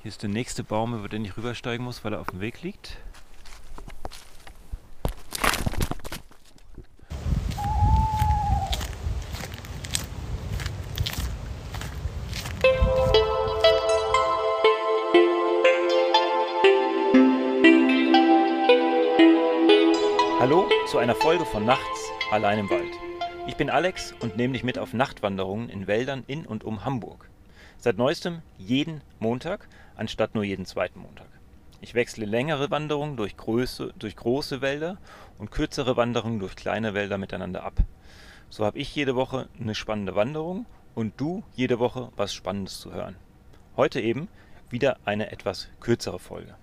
Hier ist der nächste Baum, über den ich rübersteigen muss, weil er auf dem Weg liegt. Hallo zu einer Folge von Nachts allein im Wald. Ich bin Alex und nehme dich mit auf Nachtwanderungen in Wäldern in und um Hamburg. Seit neuestem jeden Montag, anstatt nur jeden zweiten Montag. Ich wechsle längere Wanderungen durch, Größe, durch große Wälder und kürzere Wanderungen durch kleine Wälder miteinander ab. So habe ich jede Woche eine spannende Wanderung und du jede Woche was Spannendes zu hören. Heute eben wieder eine etwas kürzere Folge.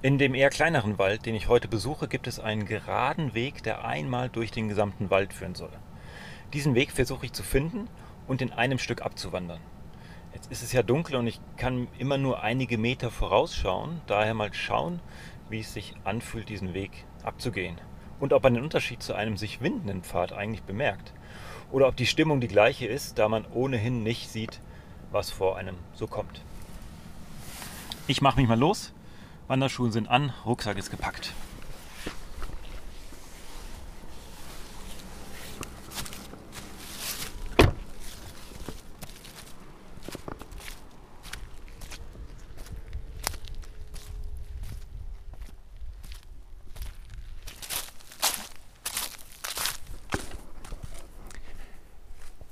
In dem eher kleineren Wald, den ich heute besuche, gibt es einen geraden Weg, der einmal durch den gesamten Wald führen soll. Diesen Weg versuche ich zu finden und in einem Stück abzuwandern. Jetzt ist es ja dunkel und ich kann immer nur einige Meter vorausschauen, daher mal schauen, wie es sich anfühlt, diesen Weg abzugehen. Und ob man den Unterschied zu einem sich windenden Pfad eigentlich bemerkt. Oder ob die Stimmung die gleiche ist, da man ohnehin nicht sieht, was vor einem so kommt. Ich mache mich mal los. Wanderschuhe sind an, Rucksack ist gepackt.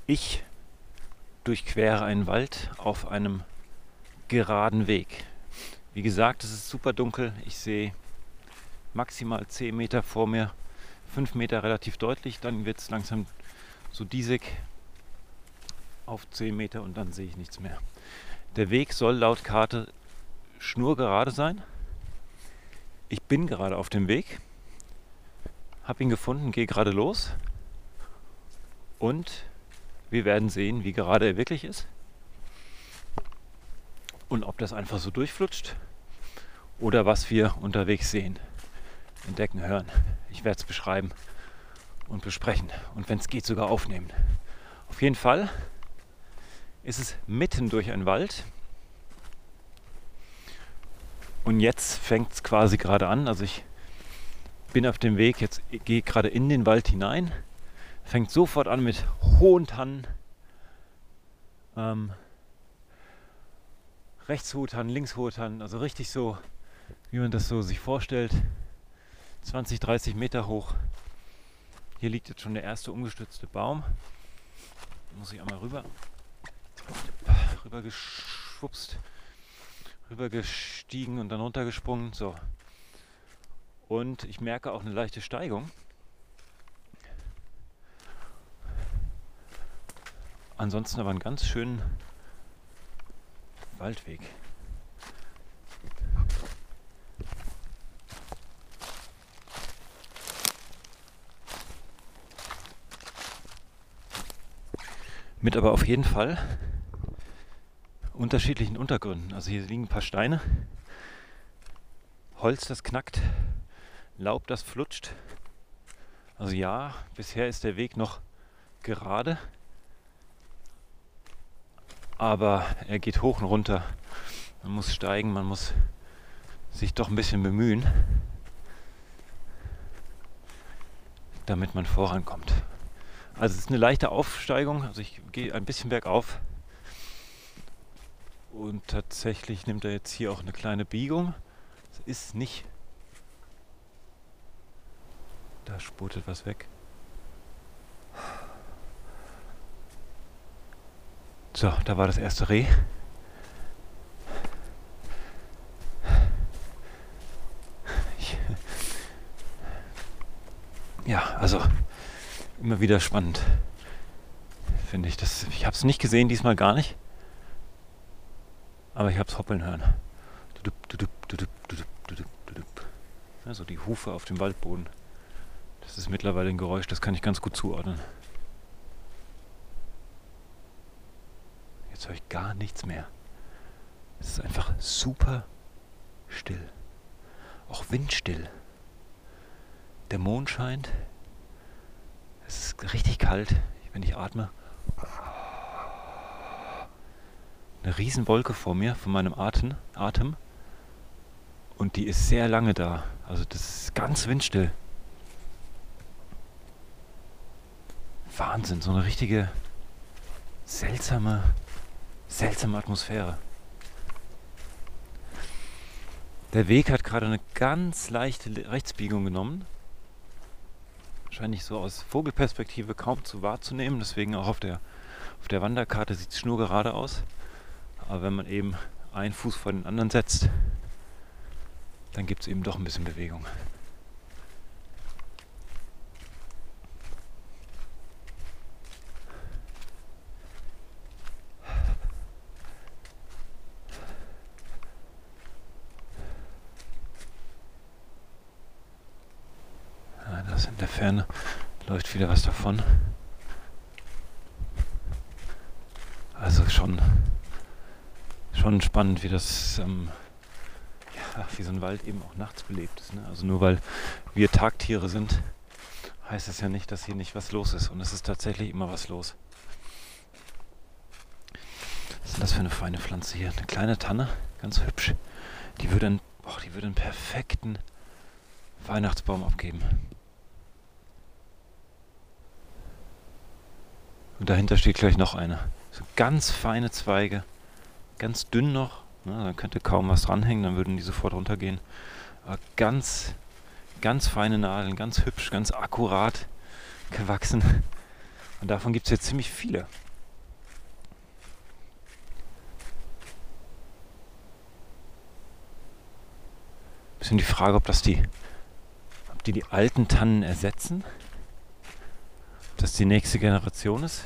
Ich durchquere einen Wald auf einem geraden Weg. Wie gesagt, es ist super dunkel. Ich sehe maximal 10 Meter vor mir, 5 Meter relativ deutlich. Dann wird es langsam so diesig auf 10 Meter und dann sehe ich nichts mehr. Der Weg soll laut Karte schnurgerade sein. Ich bin gerade auf dem Weg, habe ihn gefunden, gehe gerade los und wir werden sehen, wie gerade er wirklich ist. Und ob das einfach so durchflutscht oder was wir unterwegs sehen, entdecken, hören. Ich werde es beschreiben und besprechen und wenn es geht sogar aufnehmen. Auf jeden Fall ist es mitten durch einen Wald. Und jetzt fängt es quasi gerade an. Also ich bin auf dem Weg, jetzt gehe gerade in den Wald hinein fängt sofort an mit hohen Tannen. Ähm, rechts hohe Tannen, links hohe Tannen, also richtig so, wie man das so sich vorstellt. 20, 30 Meter hoch. Hier liegt jetzt schon der erste umgestützte Baum. Da muss ich einmal rüber. Rüber geschwupst. Rüber gestiegen und dann runtergesprungen. So. Und ich merke auch eine leichte Steigung. Ansonsten aber einen ganz schönen Waldweg. Mit aber auf jeden Fall unterschiedlichen Untergründen. Also hier liegen ein paar Steine, Holz, das knackt, Laub, das flutscht. Also ja, bisher ist der Weg noch gerade aber er geht hoch und runter. Man muss steigen, man muss sich doch ein bisschen bemühen, damit man vorankommt. Also es ist eine leichte Aufsteigung, also ich gehe ein bisschen bergauf und tatsächlich nimmt er jetzt hier auch eine kleine Biegung. Es ist nicht. Da sputet was weg. So, da war das erste Reh. Ich, ja, also immer wieder spannend, finde ich. Das, ich habe es nicht gesehen, diesmal gar nicht. Aber ich habe es hoppeln hören. Also die Hufe auf dem Waldboden. Das ist mittlerweile ein Geräusch, das kann ich ganz gut zuordnen. Jetzt höre ich gar nichts mehr. Es ist einfach super still. Auch windstill. Der Mond scheint. Es ist richtig kalt, wenn ich atme. eine Riesenwolke vor mir, von meinem Atem, Atem. Und die ist sehr lange da. Also das ist ganz windstill. Wahnsinn, so eine richtige seltsame, seltsame Atmosphäre. Der Weg hat gerade eine ganz leichte Rechtsbiegung genommen. Wahrscheinlich so aus Vogelperspektive kaum zu wahrzunehmen, deswegen auch auf der, auf der Wanderkarte sieht es schnurgerade aus. Aber wenn man eben einen Fuß vor den anderen setzt, dann gibt es eben doch ein bisschen Bewegung. Das in der Ferne läuft wieder was davon. Also schon, schon spannend, wie das ähm, wie so ein Wald eben auch nachts belebt ist. Ne? Also nur weil wir Tagtiere sind, heißt das ja nicht, dass hier nicht was los ist. Und es ist tatsächlich immer was los. Was ist das für eine feine Pflanze hier? Eine kleine Tanne, ganz hübsch. Die würde einen, oh, die würde einen perfekten Weihnachtsbaum abgeben. Und dahinter steht gleich noch eine. So ganz feine Zweige, ganz dünn noch, Ne, dann könnte kaum was dranhängen, dann würden die sofort runtergehen. Aber ganz, ganz feine Nadeln, ganz hübsch, ganz akkurat gewachsen. Und davon gibt es jetzt ziemlich viele. Bisschen die Frage, ob das die, ob die die alten Tannen ersetzen, das die nächste Generation ist,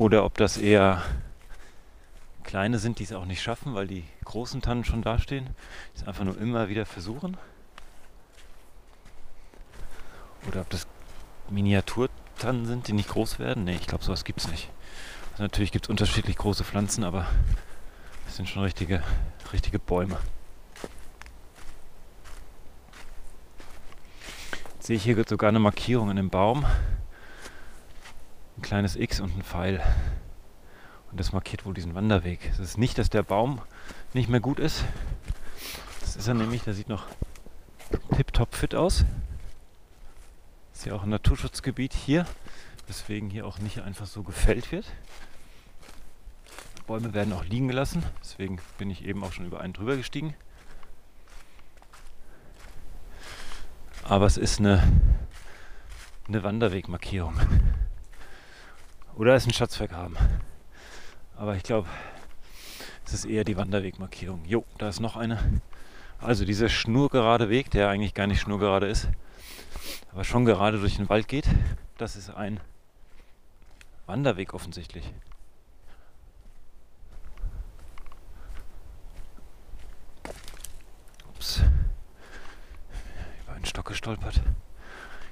oder ob das eher kleine sind, die es auch nicht schaffen, weil die großen Tannen schon dastehen. Die es einfach nur immer wieder versuchen. Oder ob das Miniaturtannen sind, die nicht groß werden. Ne, ich glaube, sowas gibt es nicht. Also natürlich gibt es unterschiedlich große Pflanzen, aber das sind schon richtige, richtige Bäume. Sehe ich hier sogar eine Markierung in dem Baum. Ein kleines X und ein Pfeil. Und das markiert wohl diesen Wanderweg. Es ist nicht, dass der Baum nicht mehr gut ist. Das ist er nämlich, der sieht noch tiptop fit aus. Ist ja auch ein Naturschutzgebiet hier, weswegen hier auch nicht einfach so gefällt wird. Bäume werden auch liegen gelassen, deswegen bin ich eben auch schon über einen drüber gestiegen. Aber es ist eine, eine Wanderwegmarkierung. Oder es ist ein Schatzvergraben. Aber ich glaube, es ist eher die Wanderwegmarkierung. Jo, da ist noch eine. Also dieser schnurgerade Weg, der eigentlich gar nicht schnurgerade ist, aber schon gerade durch den Wald geht, das ist ein Wanderweg offensichtlich. Ups. Über einen Stock gestolpert.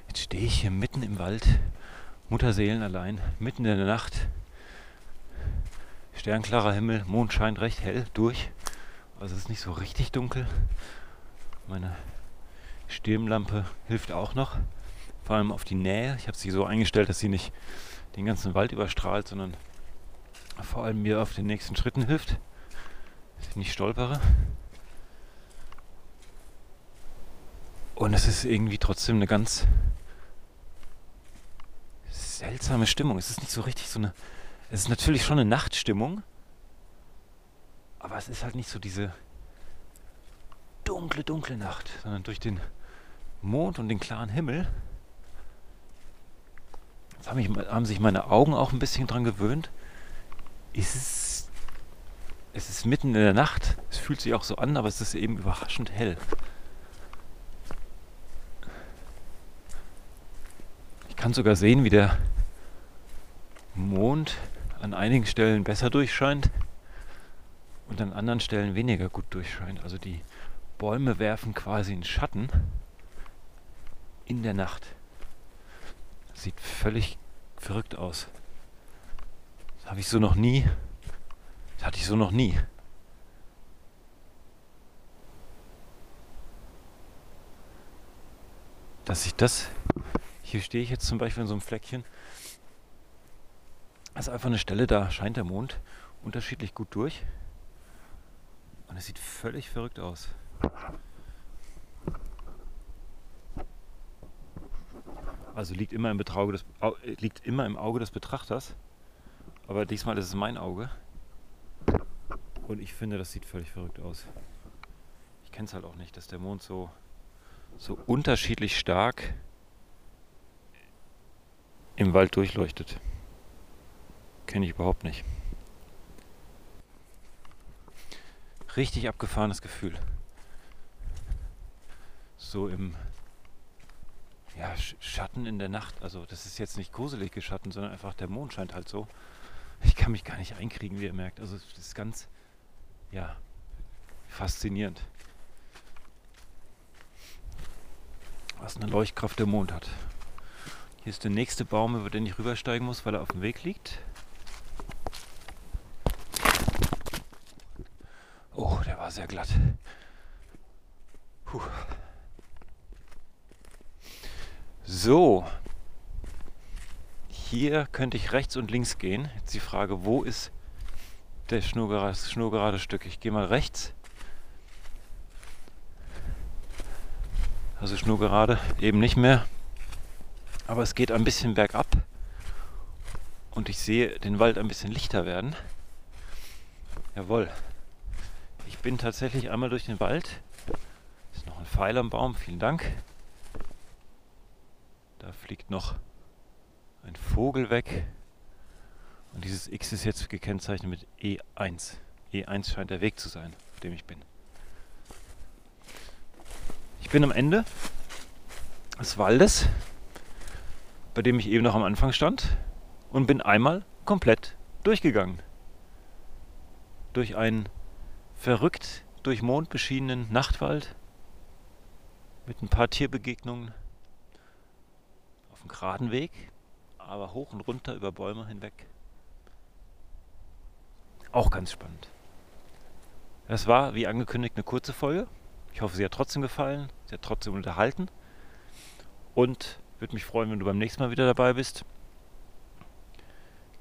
Jetzt stehe ich hier mitten im Wald, Mutterseelen allein, mitten in der Nacht Sternklarer Himmel, Mond scheint recht hell durch. Also es ist nicht so richtig dunkel. Meine Stirnlampe hilft auch noch. Vor allem auf die Nähe. Ich habe sie so eingestellt, dass sie nicht den ganzen Wald überstrahlt, sondern vor allem mir auf den nächsten Schritten hilft. Dass ich nicht stolpere. Und es ist irgendwie trotzdem eine ganz seltsame Stimmung. Es ist nicht so richtig so eine es ist natürlich schon eine Nachtstimmung, aber es ist halt nicht so diese dunkle, dunkle Nacht, sondern durch den Mond und den klaren Himmel. Jetzt haben, ich, haben sich meine Augen auch ein bisschen dran gewöhnt. Ist es, es ist mitten in der Nacht. Es fühlt sich auch so an, aber es ist eben überraschend hell. Ich kann sogar sehen, wie der Mond an einigen Stellen besser durchscheint und an anderen Stellen weniger gut durchscheint. Also die Bäume werfen quasi einen Schatten in der Nacht. Sieht völlig verrückt aus. Das habe ich so noch nie. Das hatte ich so noch nie. Dass ich das. Hier stehe ich jetzt zum Beispiel in so einem Fleckchen Das ist einfach eine Stelle, da scheint der Mond unterschiedlich gut durch. Und es sieht völlig verrückt aus. Also liegt immer im, des, liegt immer im Auge des Betrachters. Aber diesmal ist es mein Auge. Und ich finde, das sieht völlig verrückt aus. Ich kenne es halt auch nicht, dass der Mond so, so unterschiedlich stark im Wald durchleuchtet. Kenne ich überhaupt nicht. Richtig abgefahrenes Gefühl. So im ja, Schatten in der Nacht. Also das ist jetzt nicht gruselige Schatten, sondern einfach der Mond scheint halt so. Ich kann mich gar nicht einkriegen, wie ihr merkt. Also das ist ganz, ja, faszinierend. Was eine Leuchtkraft der Mond hat. Hier ist der nächste Baum, über den ich rübersteigen muss, weil er auf dem Weg liegt. Oh, der war sehr glatt. Puh. So. Hier könnte ich rechts und links gehen. Jetzt die Frage, wo ist der schnurgerade, schnurgerade Stück? Ich gehe mal rechts. Also schnurgerade eben nicht mehr. Aber es geht ein bisschen bergab. Und ich sehe den Wald ein bisschen lichter werden. Jawohl. Ich bin tatsächlich einmal durch den Wald. Ist noch ein Pfeil am Baum, vielen Dank. Da fliegt noch ein Vogel weg. Und dieses X ist jetzt gekennzeichnet mit E1. E1 scheint der Weg zu sein, auf dem ich bin. Ich bin am Ende des Waldes, bei dem ich eben noch am Anfang stand, und bin einmal komplett durchgegangen. Durch einen verrückt durch Mond beschienenen Nachtwald mit ein paar Tierbegegnungen auf einem geraden Weg, aber hoch und runter über Bäume hinweg. Auch ganz spannend. Das war, wie angekündigt, eine kurze Folge. Ich hoffe, sie hat trotzdem gefallen, sie hat trotzdem unterhalten. Und würde mich freuen, wenn du beim nächsten Mal wieder dabei bist.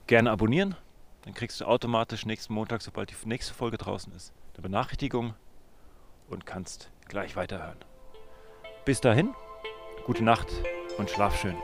Gerne abonnieren, dann kriegst du automatisch nächsten Montag, sobald die nächste Folge draußen ist, eine Benachrichtigung und kannst gleich weiterhören. Bis dahin, gute Nacht und schlaf schön.